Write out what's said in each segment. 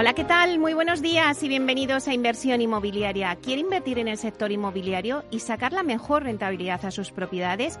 Hola, ¿qué tal? Muy buenos días y bienvenidos a Inversión Inmobiliaria. ¿Quiere invertir en el sector inmobiliario y sacar la mejor rentabilidad a sus propiedades?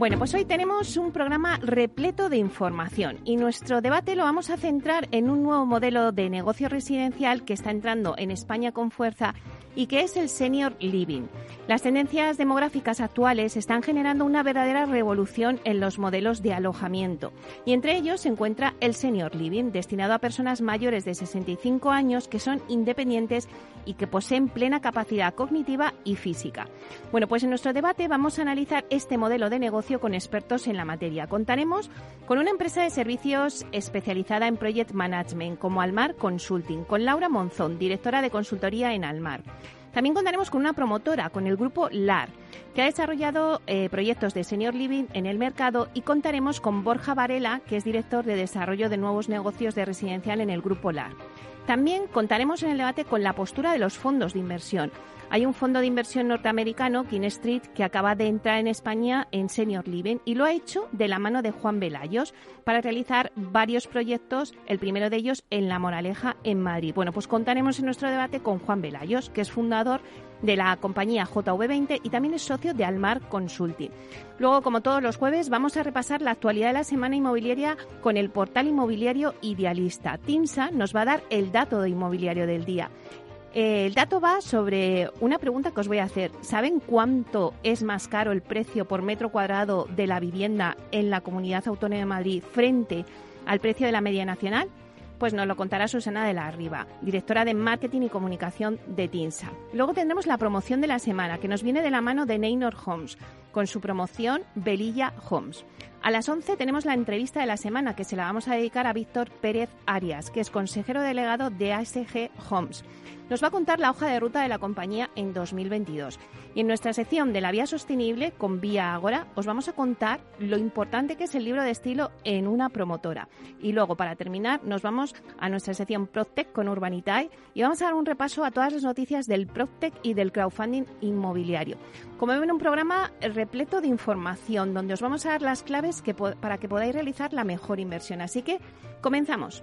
Bueno, pues hoy tenemos un programa repleto de información y nuestro debate lo vamos a centrar en un nuevo modelo de negocio residencial que está entrando en España con fuerza y que es el senior living. Las tendencias demográficas actuales están generando una verdadera revolución en los modelos de alojamiento y entre ellos se encuentra el senior living, destinado a personas mayores de 65 años que son independientes y que poseen plena capacidad cognitiva y física. Bueno, pues en nuestro debate vamos a analizar este modelo de negocio con expertos en la materia. Contaremos con una empresa de servicios especializada en Project Management como Almar Consulting, con Laura Monzón, directora de consultoría en Almar. También contaremos con una promotora, con el grupo LAR, que ha desarrollado eh, proyectos de senior living en el mercado y contaremos con Borja Varela, que es director de desarrollo de nuevos negocios de residencial en el grupo LAR. También contaremos en el debate con la postura de los fondos de inversión. Hay un fondo de inversión norteamericano, King Street, que acaba de entrar en España en Senior Living y lo ha hecho de la mano de Juan Velayos para realizar varios proyectos, el primero de ellos en La Moraleja, en Madrid. Bueno, pues contaremos en nuestro debate con Juan Velayos, que es fundador de la compañía JV20 y también es socio de Almar Consulting. Luego, como todos los jueves, vamos a repasar la actualidad de la semana inmobiliaria con el portal inmobiliario Idealista. TIMSA nos va a dar el dato de inmobiliario del día. Eh, el dato va sobre una pregunta que os voy a hacer. ¿Saben cuánto es más caro el precio por metro cuadrado de la vivienda en la Comunidad Autónoma de Madrid frente al precio de la media nacional? Pues nos lo contará Susana de la Arriba, directora de Marketing y Comunicación de TINSA. Luego tendremos la promoción de la semana, que nos viene de la mano de Neynor Homes, con su promoción Belilla Homes. A las 11 tenemos la entrevista de la semana, que se la vamos a dedicar a Víctor Pérez Arias, que es consejero delegado de ASG Homes nos va a contar la hoja de ruta de la compañía en 2022. Y en nuestra sección de la vía sostenible con Vía Agora os vamos a contar lo importante que es el libro de estilo en una promotora. Y luego, para terminar, nos vamos a nuestra sección PropTech con Urbanitae y vamos a dar un repaso a todas las noticias del PropTech y del crowdfunding inmobiliario. Como ven, un programa repleto de información donde os vamos a dar las claves para que podáis realizar la mejor inversión. Así que, comenzamos.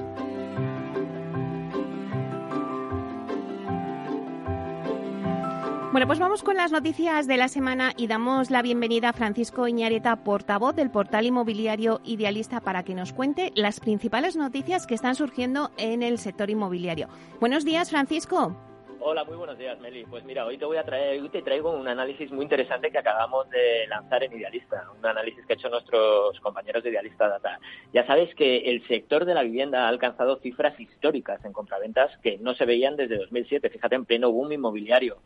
Bueno, pues vamos con las noticias de la semana y damos la bienvenida a Francisco Iñareta, portavoz del portal inmobiliario Idealista, para que nos cuente las principales noticias que están surgiendo en el sector inmobiliario. Buenos días, Francisco. Hola, muy buenos días, Meli. Pues mira, hoy te voy a traer, hoy te traigo un análisis muy interesante que acabamos de lanzar en Idealista, un análisis que han hecho nuestros compañeros de Idealista Data. Ya sabes que el sector de la vivienda ha alcanzado cifras históricas en compraventas que no se veían desde 2007. Fíjate, en pleno boom inmobiliario.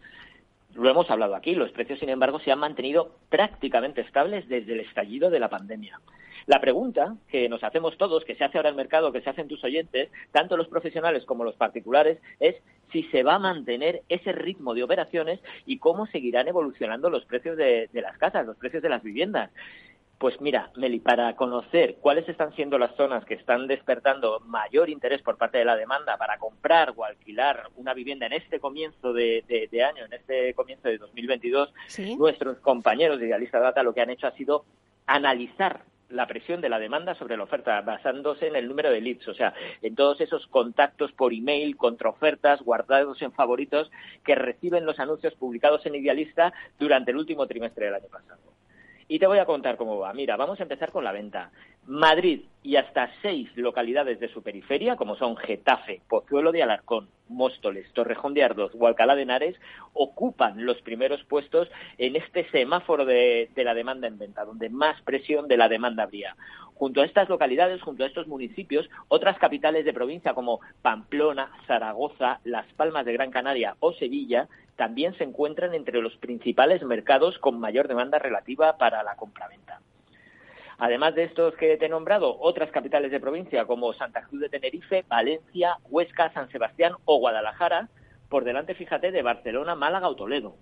Lo hemos hablado aquí, los precios, sin embargo, se han mantenido prácticamente estables desde el estallido de la pandemia. La pregunta que nos hacemos todos, que se hace ahora el mercado, que se hacen tus oyentes, tanto los profesionales como los particulares, es si se va a mantener ese ritmo de operaciones y cómo seguirán evolucionando los precios de, las casas, los precios de las viviendas. Pues mira, Meli, para conocer cuáles están siendo las zonas que están despertando mayor interés por parte de la demanda para comprar o alquilar una vivienda en este comienzo de, año, en este comienzo de 2022, nuestros compañeros de Idealista Data lo que han hecho ha sido analizar la presión de la demanda sobre la oferta, basándose en el número de leads, o sea, en todos esos contactos por email, contraofertas, guardados en favoritos que reciben los anuncios publicados en Idealista durante el último trimestre del año pasado. Y te voy a contar cómo va. Mira, vamos a empezar con la venta. Madrid y hasta seis localidades de su periferia, como son Getafe, Pozuelo de Alarcón, Móstoles, Torrejón de Ardoz o Alcalá de Henares, ocupan los primeros puestos en este semáforo de, de la demanda en venta, donde más presión de la demanda habría. Junto a estas localidades, junto a estos municipios, otras capitales de provincia como Pamplona, Zaragoza, Las Palmas de Gran Canaria o Sevilla también se encuentran entre los principales mercados con mayor demanda relativa para la compraventa. Además de estos que te he nombrado, otras capitales de provincia como Santa Cruz de Tenerife, Valencia, Huesca, San Sebastián o Guadalajara, por delante, fíjate, de Barcelona, Málaga o Toledo.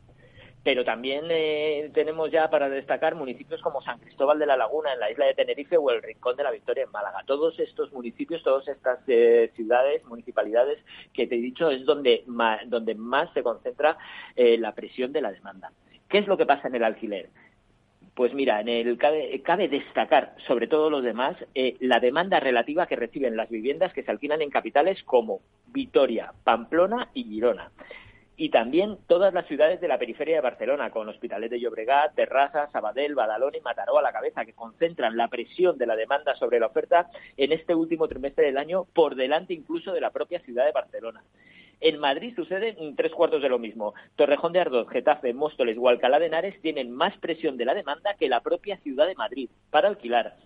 Pero también eh, tenemos ya para destacar municipios como San Cristóbal de la Laguna en la isla de Tenerife o el Rincón de la Victoria en Málaga. Todos estos municipios, todas estas eh, ciudades, municipalidades que te he dicho es donde más, donde más se concentra eh, la presión de la demanda. ¿Qué es lo que pasa en el alquiler? Pues mira, en el cabe, cabe destacar sobre todo los demás la demanda relativa que reciben las viviendas que se alquilan en capitales como Vitoria, Pamplona y Girona y también todas las ciudades de la periferia de Barcelona, con Hospitalet de Llobregat, Terrassa, Sabadell, Badalona y Mataró a la cabeza, que concentran la presión de la demanda sobre la oferta en este último trimestre del año, por delante incluso de la propia ciudad de Barcelona. En Madrid sucede tres cuartos de lo mismo. Torrejón de Ardoz, Getafe, Móstoles o Alcalá de Henares tienen más presión de la demanda que la propia ciudad de Madrid para alquilar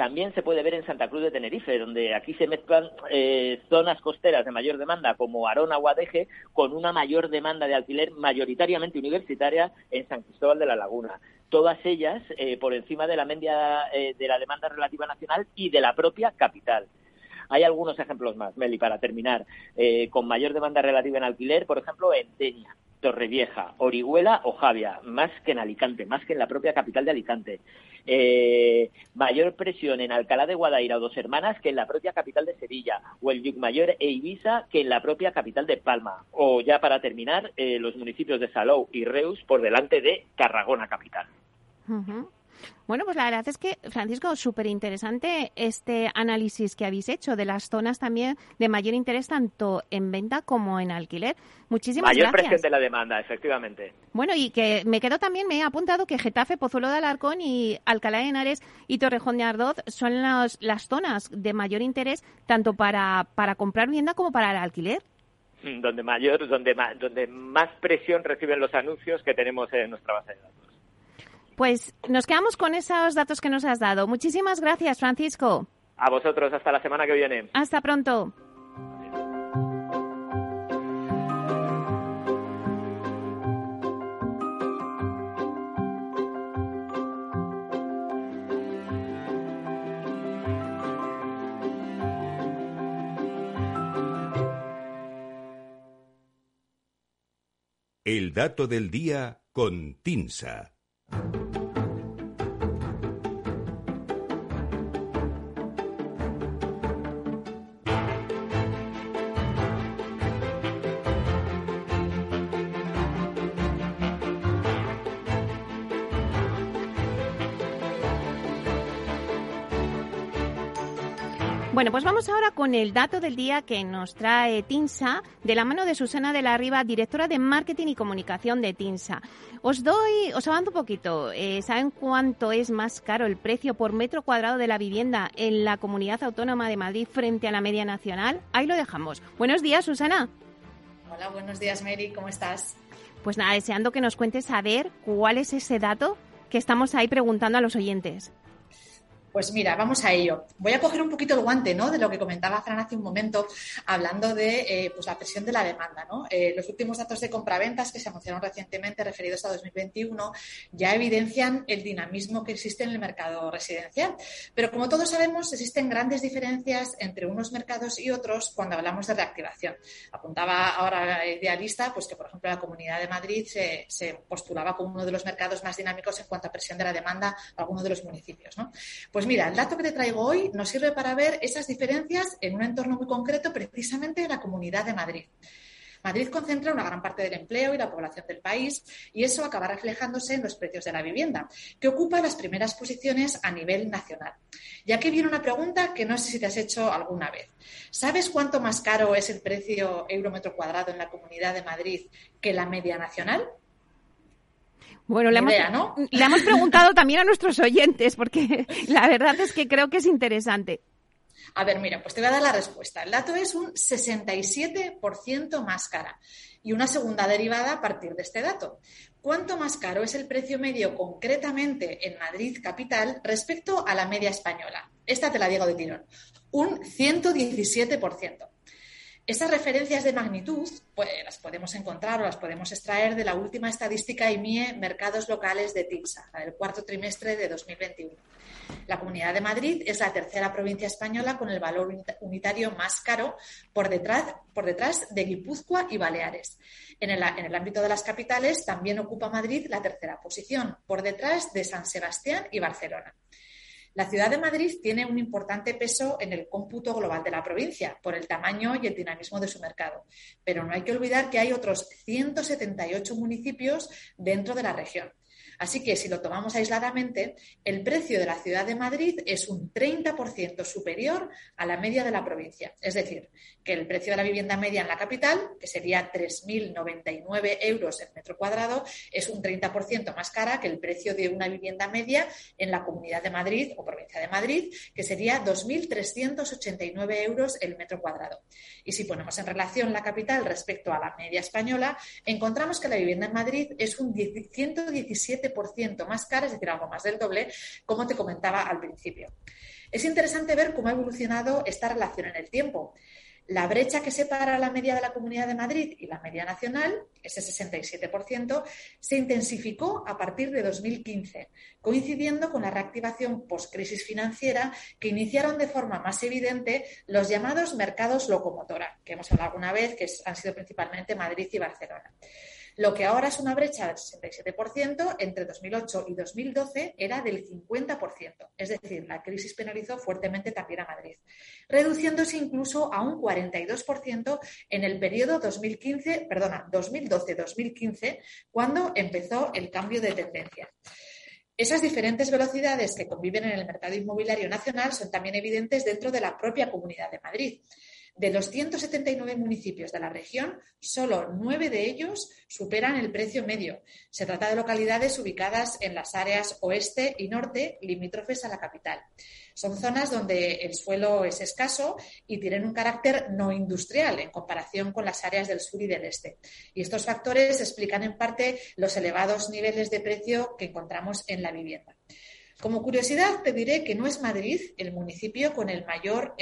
también se puede ver en Santa Cruz de Tenerife, donde aquí se mezclan eh, zonas costeras de mayor demanda como Arona o Adeje, con una mayor demanda de alquiler mayoritariamente universitaria en San Cristóbal de la Laguna. Todas ellas eh, por encima de la media eh, de la demanda relativa nacional y de la propia capital. Hay algunos ejemplos más, Meli, para terminar. con mayor demanda relativa en alquiler, por ejemplo, en Teña, Torrevieja, Orihuela o Javia, más que en Alicante, más que en la propia capital de Alicante. Eh, mayor presión en Alcalá de Guadaira o Dos Hermanas que en la propia capital de Sevilla, o el Mayor e Ibiza que en la propia capital de Palma, o ya para terminar, eh, los municipios de Salou y Reus por delante de Tarragona capital. Bueno, pues la verdad es que, Francisco, súper interesante este análisis que habéis hecho de las zonas también de mayor interés tanto en venta como en alquiler. Muchísimas gracias. Mayor presión de la demanda, efectivamente. Bueno, y que me quedo también, me he apuntado que Getafe, Pozuelo de Alarcón y Alcalá de Henares y Torrejón de Ardoz son las, las zonas de mayor interés tanto para, para comprar vivienda como para el alquiler mm, donde mayor, donde donde más presión reciben los anuncios que tenemos en nuestra base de datos. Pues nos quedamos con esos datos que nos has dado. Muchísimas gracias, Francisco. A vosotros, hasta la semana que viene. Hasta pronto. El dato del día con Tinsa. Bueno, pues vamos ahora con el dato del día que nos trae TINSA de la mano de Susana de la Riva, directora de Marketing y Comunicación de TINSA. Os doy, os avanzo un poquito. Eh, ¿Saben cuánto es más caro el precio por metro cuadrado de la vivienda en la Comunidad Autónoma de Madrid frente a la media nacional? Ahí lo dejamos. Buenos días, Susana. Hola, buenos días, Mary. ¿Cómo estás? Pues nada, deseando que nos cuentes a ver cuál es ese dato que estamos ahí preguntando a los oyentes. Pues mira, vamos a ello. Voy a coger un poquito el guante, ¿no? De lo que comentaba Fran hace un momento, hablando de eh, pues la presión de la demanda, ¿no? Eh, los últimos datos de compraventas que se anunciaron recientemente, referidos a 2021, ya evidencian el dinamismo que existe en el mercado residencial. Pero como todos sabemos, existen grandes diferencias entre unos mercados y otros cuando hablamos de reactivación. Apuntaba ahora Idealista, pues que por ejemplo la Comunidad de Madrid se, postulaba como uno de los mercados más dinámicos en cuanto a presión de la demanda algunos de los municipios, ¿no? Pues mira, el dato que te traigo hoy nos sirve para ver esas diferencias en un entorno muy concreto, precisamente en la Comunidad de Madrid. Madrid concentra una gran parte del empleo y la población del país y eso acaba reflejándose en los precios de la vivienda, que ocupa las primeras posiciones a nivel nacional. Y aquí viene una pregunta que no sé si te has hecho alguna vez. ¿Sabes cuánto más caro es el precio euro metro cuadrado en la Comunidad de Madrid que la media nacional? Bueno, le hemos, preguntado también a nuestros oyentes, porque la verdad es que creo que es interesante. A ver, mira, pues te voy a dar la respuesta. El dato es un 67% más cara. Y una segunda derivada a partir de este dato. ¿Cuánto más caro es el precio medio concretamente en Madrid capital respecto a la media española? Esta te la digo de tirón. Un 117%. Esas referencias de magnitud pues, las podemos encontrar o las podemos extraer de la última estadística IMIE Mercados Locales de TIPSA, la del cuarto trimestre de 2021. La Comunidad de Madrid es la tercera provincia española con el valor unitario más caro por detrás, por detrás de Guipúzcoa y Baleares. En el, en el ámbito de las capitales también ocupa Madrid la tercera posición, por detrás de San Sebastián y Barcelona. La ciudad de Madrid tiene un importante peso en el cómputo global de la provincia por el tamaño y el dinamismo de su mercado, pero no hay que olvidar que hay otros 178 municipios dentro de la región. Así que si lo tomamos aisladamente, el precio de la ciudad de Madrid es un 30% superior a la media de la provincia. Es decir, que el precio de la vivienda media en la capital, que sería 3.099 euros el metro cuadrado, es un 30% más cara que el precio de una vivienda media en la Comunidad de Madrid o provincia de Madrid, que sería 2.389 euros el metro cuadrado. Y si ponemos en relación la capital respecto a la media española, encontramos que la vivienda en Madrid es un 117 ciento más cara, es decir, algo más del doble, como te comentaba al principio. Es interesante ver cómo ha evolucionado esta relación en el tiempo. La brecha que separa la media de la Comunidad de Madrid y la media nacional, ese 67%, se intensificó a partir de 2015, coincidiendo con la reactivación post-crisis financiera que iniciaron de forma más evidente los llamados mercados locomotora, que hemos hablado alguna vez, que han sido principalmente Madrid y Barcelona. Lo que ahora es una brecha del 67%, entre 2008 y 2012 era del 50%. Es decir, la crisis penalizó fuertemente también a Madrid, reduciéndose incluso a un 42% en el periodo 2015, perdona, 2012-2015, cuando empezó el cambio de tendencia. Esas diferentes velocidades que conviven en el mercado inmobiliario nacional son también evidentes dentro de la propia Comunidad de Madrid. De los 179 municipios de la región, solo nueve de ellos superan el precio medio. Se trata de localidades ubicadas en las áreas oeste y norte, limítrofes a la capital. Son zonas donde el suelo es escaso y tienen un carácter no industrial en comparación con las áreas del sur y del este. Y estos factores explican en parte los elevados niveles de precio que encontramos en la vivienda. Como curiosidad, te diré que no es Madrid el municipio con el mayor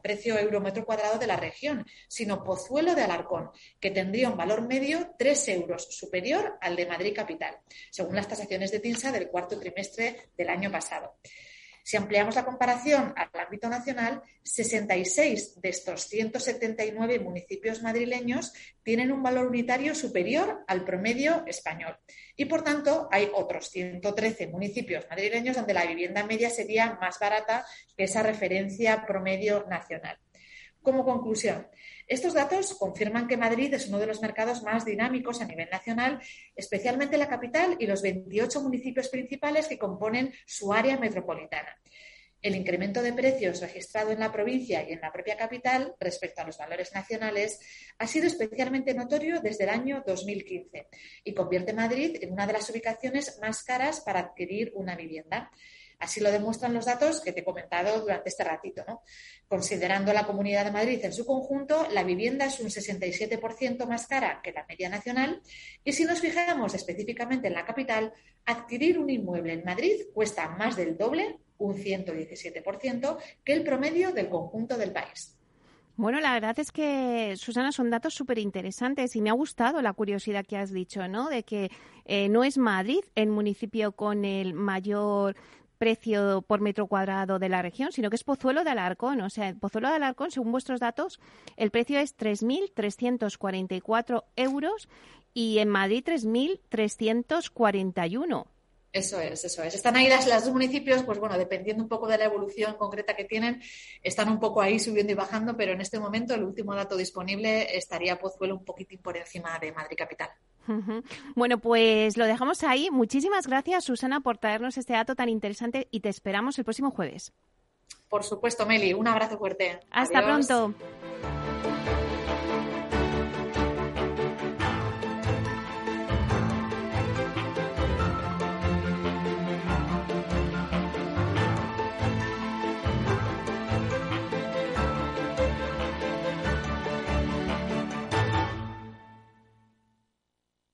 precio euro metro cuadrado de la región, sino Pozuelo de Alarcón, que tendría un valor medio 3 euros superior al de Madrid capital, según las tasaciones de TINSA del cuarto trimestre del año pasado. Si ampliamos la comparación al ámbito nacional, 66 de estos 179 municipios madrileños tienen un valor unitario superior al promedio español. Y por tanto, hay otros 113 municipios madrileños donde la vivienda media sería más barata que esa referencia promedio nacional. Como conclusión, estos datos confirman que Madrid es uno de los mercados más dinámicos a nivel nacional, especialmente la capital y los 28 municipios principales que componen su área metropolitana. El incremento de precios registrado en la provincia y en la propia capital respecto a los valores nacionales ha sido especialmente notorio desde el año 2015 y convierte Madrid en una de las ubicaciones más caras para adquirir una vivienda. Así lo demuestran los datos que te he comentado durante este ratito. Considerando la Comunidad de Madrid en su conjunto, la vivienda es un 67% más cara que la media nacional y si nos fijamos específicamente en la capital, adquirir un inmueble en Madrid cuesta más del doble un 117%, que el promedio del conjunto del país. Bueno, la verdad es que, Susana, son datos súper interesantes y me ha gustado la curiosidad que has dicho, ¿no? De que eh, no es Madrid el municipio con el mayor precio por metro cuadrado de la región, sino que es Pozuelo de Alarcón. O sea, Pozuelo de Alarcón, según vuestros datos, el precio es 3.344 euros y en Madrid 3.341. Eso es, eso es. Están ahí las, dos municipios, pues bueno, dependiendo un poco de la evolución concreta que tienen, están un poco ahí subiendo y bajando, pero en este momento el último dato disponible estaría Pozuelo un poquitín por encima de Madrid Capital. Bueno, pues lo dejamos ahí. Muchísimas gracias, Susana, por traernos este dato tan interesante y te esperamos el próximo jueves. Por supuesto, Meli. Un abrazo fuerte. Hasta pronto.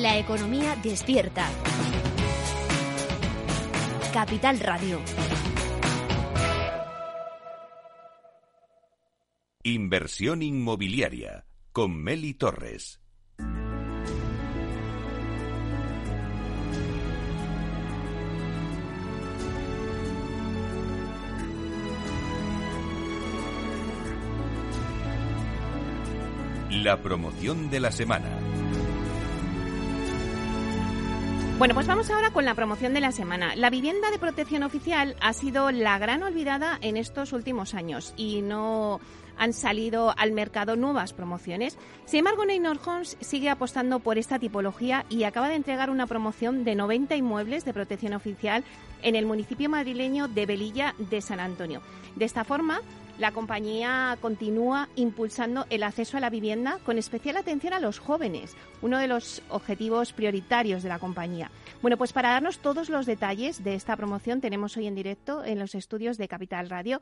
La economía despierta. Capital Radio. Inversión inmobiliaria con Meli Torres. La promoción de la semana. Bueno, pues vamos ahora con la promoción de la semana. La vivienda de protección oficial ha sido la gran olvidada en estos últimos años y no han salido al mercado nuevas promociones. Sin embargo, Neynor Homes sigue apostando por esta tipología y acaba de entregar una promoción de 90 inmuebles de protección oficial en el municipio madrileño de Velilla de San Antonio. De esta forma, la compañía continúa impulsando el acceso a la vivienda con especial atención a los jóvenes, uno de los objetivos prioritarios de la compañía. Bueno, pues para darnos todos los detalles de esta promoción tenemos hoy en directo en los estudios de Capital Radio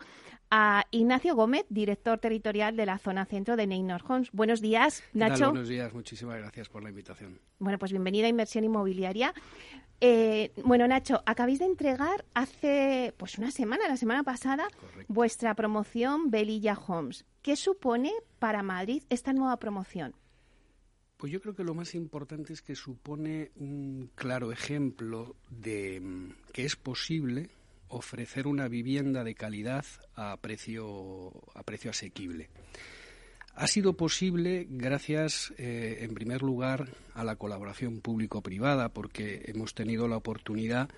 a Ignacio Gómez, director territorial de la zona centro de Neynor Homes. Buenos días, Nacho. Buenos días, muchísimas gracias por la invitación. Bueno, pues bienvenida a Inversión Inmobiliaria. Eh, bueno, Nacho, acabáis de entregar hace pues una semana, la semana pasada, vuestra promoción Belilla Homes. ¿Qué supone para Madrid esta nueva promoción? Pues yo creo que lo más importante es que supone un claro ejemplo de mm, que es posible ofrecer una vivienda de calidad a precio, a precio asequible. Ha sido posible gracias, eh, en primer lugar, a la colaboración público-privada, porque hemos tenido la oportunidad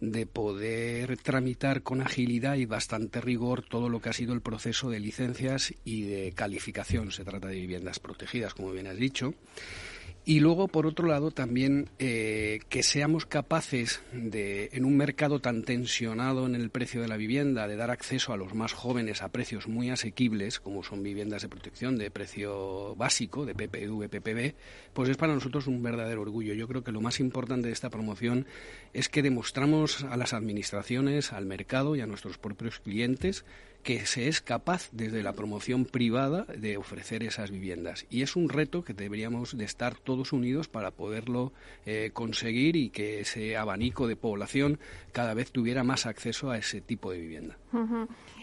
de poder tramitar con agilidad y bastante rigor todo lo que ha sido el proceso de licencias y de calificación. Se trata de viviendas protegidas, como bien has dicho. Y luego, por otro lado, también eh, que seamos capaces de, en un mercado tan tensionado en el precio de la vivienda, de dar acceso a los más jóvenes a precios muy asequibles, como son viviendas de protección de precio básico, de PPV, PPB, pues es para nosotros un verdadero orgullo. Yo creo que lo más importante de esta promoción es que demostramos a las administraciones, al mercado y a nuestros propios clientes que se es capaz desde la promoción privada de ofrecer esas viviendas. Y es un reto que deberíamos de estar todos unidos para poderlo eh, conseguir y que ese abanico de población cada vez tuviera más acceso a ese tipo de vivienda.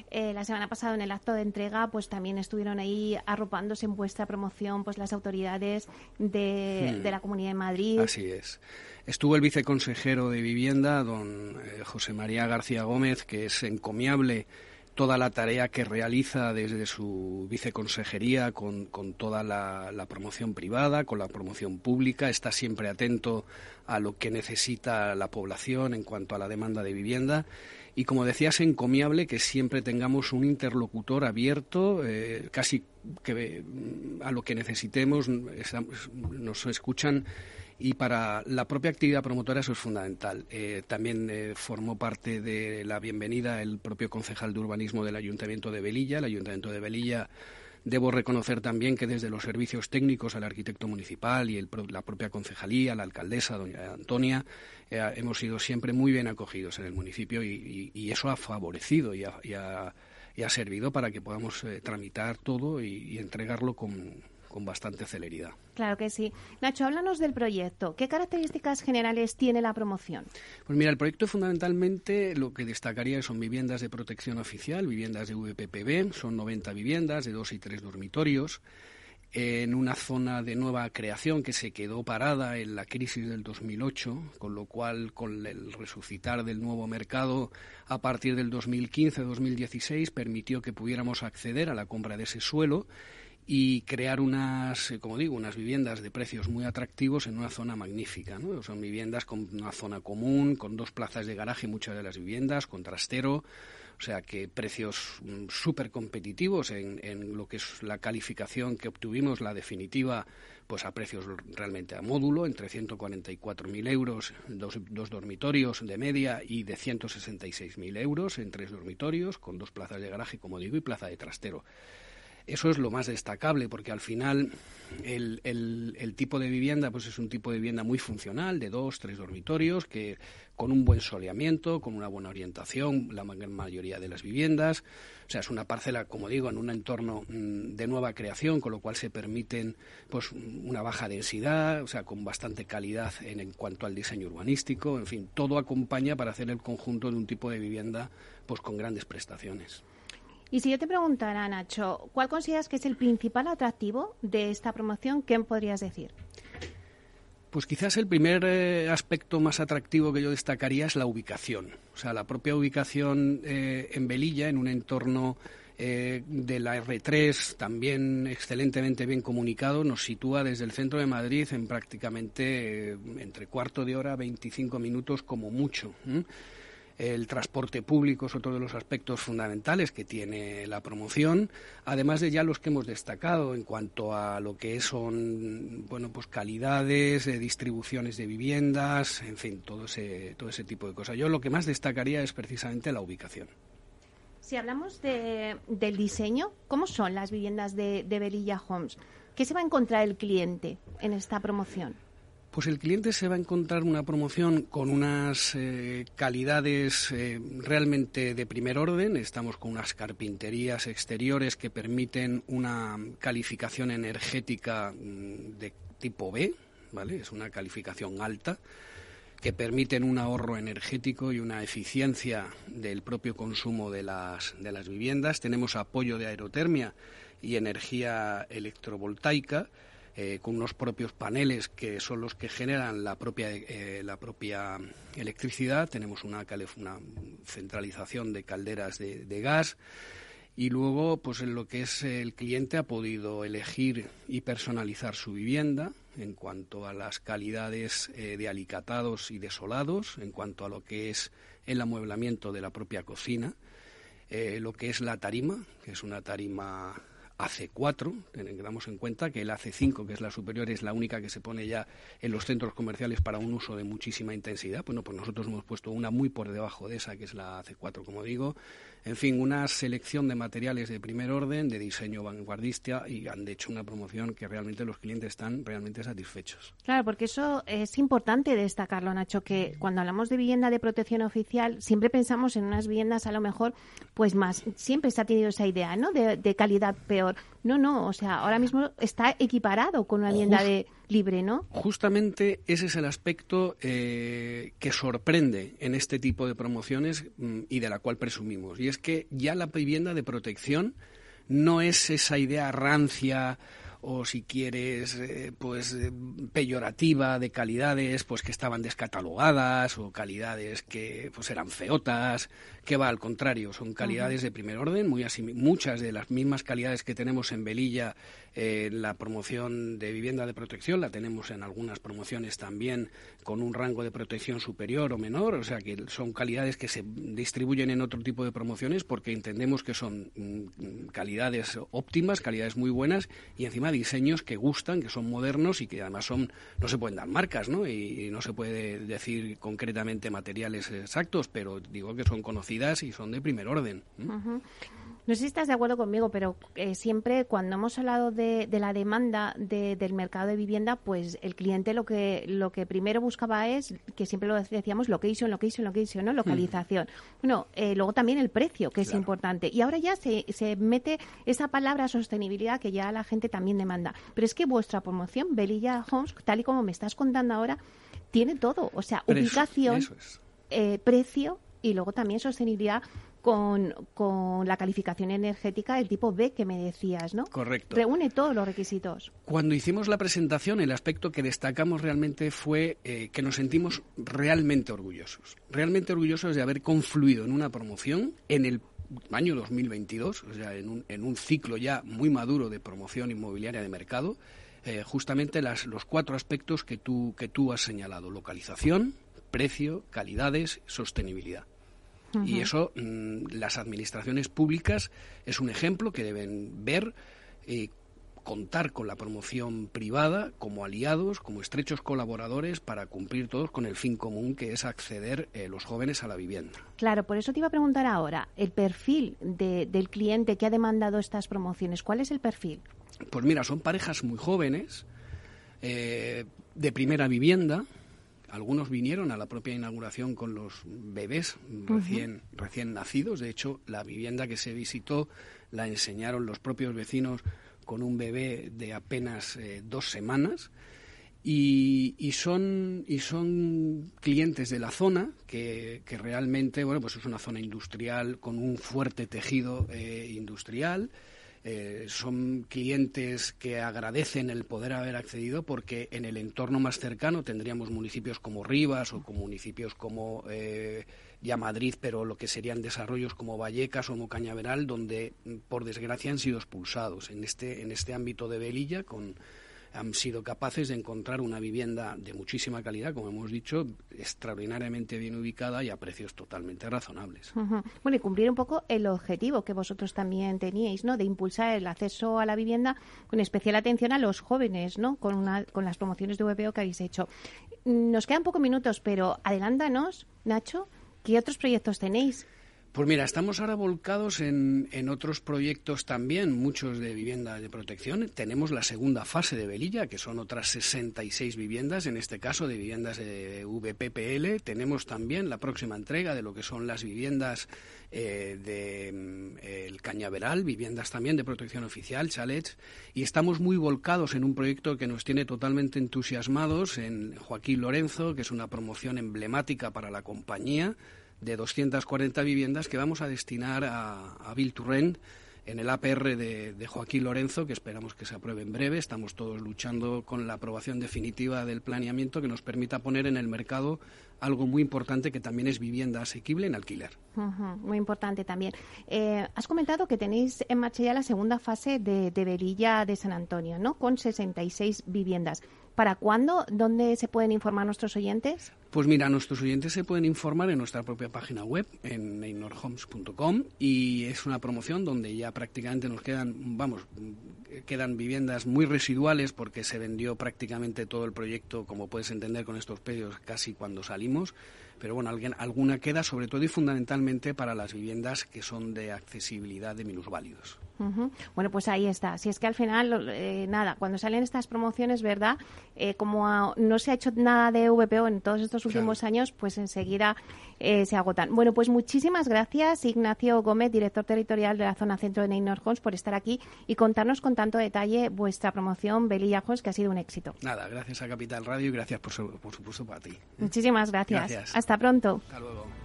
Eh, la semana pasada en el acto de entrega pues también estuvieron ahí arropándose en vuestra promoción pues las autoridades de, hmm. de la Comunidad de Madrid. Así es. Estuvo el viceconsejero de Vivienda, don eh, José María García Gómez, que es encomiable toda la tarea que realiza desde su viceconsejería con, toda la, promoción privada, con la promoción pública, está siempre atento a lo que necesita la población en cuanto a la demanda de vivienda. Y como decías, encomiable que siempre tengamos un interlocutor abierto, eh, casi que a lo que necesitemos, nos escuchan y para la propia actividad promotora eso es fundamental. Eh, también eh, formó parte de la bienvenida el propio concejal de urbanismo del Ayuntamiento de Velilla. El Ayuntamiento de Velilla Debo reconocer también que desde los servicios técnicos al arquitecto municipal y la propia concejalía, la alcaldesa, doña Antonia, eh, hemos sido siempre muy bien acogidos en el municipio y, eso ha favorecido y ha, servido para que podamos tramitar todo y entregarlo con bastante celeridad. Claro que sí. Nacho, háblanos del proyecto. ¿Qué características generales tiene la promoción? Pues mira, el proyecto fundamentalmente lo que destacaría son viviendas de protección oficial, viviendas de VPPB, son 90 viviendas de dos y tres dormitorios en una zona de nueva creación que se quedó parada en la crisis del 2008, con lo cual con el resucitar del nuevo mercado a partir del 2015-2016 permitió que pudiéramos acceder a la compra de ese suelo y crear unas, eh, como digo, unas viviendas de precios muy atractivos en una zona magnífica. ¿no? Son viviendas con una zona común, con dos plazas de garaje, muchas de las viviendas, con trastero, o sea que precios mm, súper competitivos en, en, lo que es la calificación que obtuvimos, la definitiva, pues a precios realmente a módulo, entre 144.000 euros, dos, dos dormitorios de media y de 166.000 euros en tres dormitorios, con dos plazas de garaje, como digo, y plaza de trastero. Eso es lo más destacable, porque al final el, el, tipo de vivienda pues es un tipo de vivienda muy funcional, de dos, tres dormitorios, que con un buen soleamiento, con una buena orientación, la mayoría de las viviendas. O sea, es una parcela, como digo, en un entorno mm, de nueva creación, con lo cual se permiten pues una baja densidad, o sea, con bastante calidad en, en cuanto al diseño urbanístico. En fin, todo acompaña para hacer el conjunto de un tipo de vivienda pues con grandes prestaciones. Y si yo te preguntara, Nacho, ¿cuál consideras que es el principal atractivo de esta promoción? ¿Qué podrías decir? Pues quizás el primer eh, aspecto más atractivo que yo destacaría es la ubicación. O sea, la propia ubicación eh, en Velilla, en un entorno eh, de la R3, también excelentemente bien comunicado, nos sitúa desde el centro de Madrid en prácticamente entre cuarto de hora, 25 minutos como mucho. El transporte público es otro de los aspectos fundamentales que tiene la promoción, además de ya los que hemos destacado en cuanto a lo que son bueno pues calidades, eh, distribuciones de viviendas, en fin, todo ese, todo ese tipo de cosas. Yo lo que más destacaría es precisamente la ubicación. Si hablamos de, del diseño, ¿cómo son las viviendas de, de Homes? ¿Qué se va a encontrar el cliente en esta promoción? Pues el cliente se va a encontrar una promoción con unas eh, calidades eh, realmente de primer orden. Estamos con unas carpinterías exteriores que permiten una calificación energética mm, de tipo B, ¿vale? Es una calificación alta que permiten un ahorro energético y una eficiencia del propio consumo de las, de las viviendas. Tenemos apoyo de aerotermia y energía electrovoltaica eh, con unos propios paneles que son los que generan la propia, eh, la propia electricidad. Tenemos una, una centralización de calderas de, gas y luego pues en lo que es el cliente ha podido elegir y personalizar su vivienda en cuanto a las calidades eh, de alicatados y desolados, en cuanto a lo que es el amueblamiento de la propia cocina, lo que es la tarima, que es una tarima AC4, tengamos en cuenta que el AC5, que es la superior, es la única que se pone ya en los centros comerciales para un uso de muchísima intensidad. Bueno, pues nosotros hemos puesto una muy por debajo de esa, que es la AC4, como digo. En fin, una selección de materiales de primer orden, de diseño vanguardista y han hecho una promoción que realmente los clientes están realmente satisfechos. Claro, porque eso es importante destacarlo, Nacho, que cuando hablamos de vivienda de protección oficial, siempre pensamos en unas viviendas a lo mejor, pues más, siempre se ha tenido esa idea, ¿no? de calidad peor no, no, o sea, ahora mismo está equiparado con una vivienda de libre, ¿no? Justamente ese es el aspecto eh, que sorprende en este tipo de promociones mm, y de la cual presumimos. Y es que ya la vivienda de protección no es esa idea rancia o si quieres, eh, pues eh, peyorativa de calidades, pues que estaban descatalogadas o calidades que pues eran feotas, que va al contrario, son calidades de primer orden, muy muchas de las mismas calidades que tenemos en Velilla eh, la promoción de vivienda de protección la tenemos en algunas promociones también con un rango de protección superior o menor, o sea que son calidades que se distribuyen en otro tipo de promociones porque entendemos que son mm, calidades óptimas, calidades muy buenas y encima diseños que gustan, que son modernos y que además son no se pueden dar marcas, ¿no? Y, no se puede decir concretamente materiales exactos, pero digo que son y son de primer orden. No sé si estás de acuerdo conmigo, pero eh, siempre cuando hemos hablado de, la demanda del mercado de vivienda, pues el cliente lo que lo que primero buscaba es, que siempre lo decíamos, location, location, location, ¿no? Localización. Bueno, eh, luego también el precio, que es importante. Y ahora ya se, se mete esa palabra sostenibilidad que ya la gente también demanda. Pero es que vuestra promoción, Belilla Homes, tal y como me estás contando ahora, tiene todo. O sea, ubicación, eh, precio y luego también sostenibilidad con, con, la calificación energética del tipo B que me decías, ¿no? Correcto. Reúne todos los requisitos. Cuando hicimos la presentación, el aspecto que destacamos realmente fue eh, que nos sentimos realmente orgullosos. Realmente orgullosos de haber confluido en una promoción en el año 2022, o sea, en un, en un ciclo ya muy maduro de promoción inmobiliaria de mercado, eh, justamente las, los cuatro aspectos que tú, que tú has señalado, localización, precio, calidades, sostenibilidad. Y eso mm, las administraciones públicas es un ejemplo que deben ver. y contar con la promoción privada como aliados, como estrechos colaboradores para cumplir todos con el fin común que es acceder eh, los jóvenes a la vivienda. Claro, por eso te iba a preguntar ahora, el perfil del cliente que ha demandado estas promociones, ¿cuál es el perfil? Pues mira, son parejas muy jóvenes, eh, de primera vivienda, algunos vinieron a la propia inauguración con los bebés recién, recién nacidos. De hecho, la vivienda que se visitó la enseñaron los propios vecinos con un bebé de apenas eh, dos semanas. Y, son y son clientes de la zona que, realmente bueno pues es una zona industrial con un fuerte tejido eh, industrial eh, son clientes que agradecen el poder haber accedido porque en el entorno más cercano tendríamos municipios como Rivas o como municipios como eh, ya Madrid, pero lo que serían desarrollos como Vallecas o como Cañaveral, donde por desgracia han sido expulsados. En este, en este ámbito de Velilla, con han sido capaces de encontrar una vivienda de muchísima calidad, como hemos dicho, extraordinariamente bien ubicada y a precios totalmente razonables. Bueno, y cumplir un poco el objetivo que vosotros también teníais, ¿no? De impulsar el acceso a la vivienda con especial atención a los jóvenes, ¿no? Con, una, con las promociones de VPO que habéis hecho. Nos quedan pocos minutos, pero adelántanos, Nacho, ¿qué otros proyectos tenéis? Pues mira, estamos ahora volcados en, en, otros proyectos también, muchos de vivienda de protección. Tenemos la segunda fase de Velilla, que son otras 66 viviendas, en este caso de viviendas de VPPL. Tenemos también la próxima entrega de lo que son las viviendas eh, de el Cañaveral, viviendas también de protección oficial, chalets. Y estamos muy volcados en un proyecto que nos tiene totalmente entusiasmados en Joaquín Lorenzo, que es una promoción emblemática para la compañía de 240 viviendas que vamos a destinar a, a Bill en el APR de, Joaquín Lorenzo, que esperamos que se apruebe en breve. Estamos todos luchando con la aprobación definitiva del planeamiento que nos permita poner en el mercado algo muy importante que también es vivienda asequible en alquiler. muy importante también. Eh, has comentado que tenéis en marcha ya la segunda fase de, de de San Antonio, ¿no? Con 66 viviendas. ¿Para cuándo? ¿Dónde se pueden informar nuestros oyentes? Pues mira, nuestros oyentes se pueden informar en nuestra propia página web, en neinorhomes.com, y es una promoción donde ya prácticamente nos quedan, vamos, quedan viviendas muy residuales porque se vendió prácticamente todo el proyecto, como puedes entender con estos pedidos, casi cuando salimos pero bueno, alguien, alguna queda sobre todo y fundamentalmente para las viviendas que son de accesibilidad de minusválidos. Bueno, pues ahí está. Si es que al final, eh, nada, cuando salen estas promociones, ¿verdad? Eh, como no se ha hecho nada de VPO en todos estos últimos años, pues enseguida eh, se agotan. Bueno, pues muchísimas gracias, Ignacio Gómez, director territorial de la zona centro de Neynor Homes, por estar aquí y contarnos con tanto detalle vuestra promoción Belilla Homes, que ha sido un éxito. Nada, gracias a Capital Radio y gracias por, por supuesto para ti. Muchísimas gracias. gracias. Hasta pronto. Hasta luego.